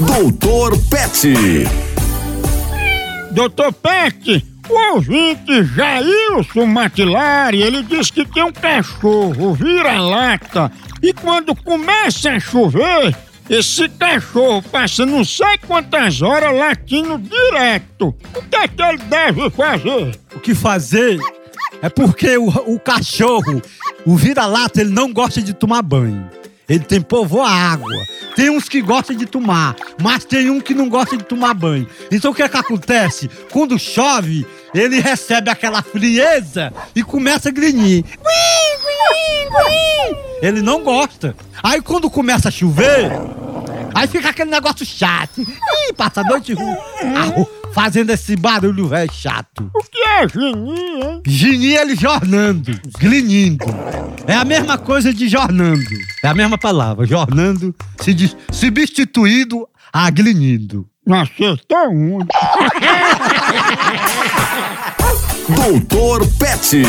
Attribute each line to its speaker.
Speaker 1: Doutor Pet.
Speaker 2: Doutor Pet, o ouvinte Jailson Matilari, ele diz que tem um cachorro vira-lata e quando começa a chover, esse cachorro passa não sei quantas horas latindo direto. O que é que ele deve fazer?
Speaker 3: O que fazer é porque o, o cachorro, o vira-lata, ele não gosta de tomar banho. Ele tem povo a água. Tem uns que gostam de tomar, mas tem um que não gosta de tomar banho. Então o que é que acontece? Quando chove, ele recebe aquela frieza e começa a grinhir. Ele não gosta. Aí quando começa a chover, aí fica aquele negócio chato. Ih, passa a noite ah, fazendo esse barulho velho chato.
Speaker 2: O que é genie, hein?
Speaker 3: Gini ele jornando, glinindo. É a mesma coisa de jornando. É a mesma palavra, jornando, se dis- substituído a glinindo.
Speaker 2: Acertou um.
Speaker 1: Doutor Pet.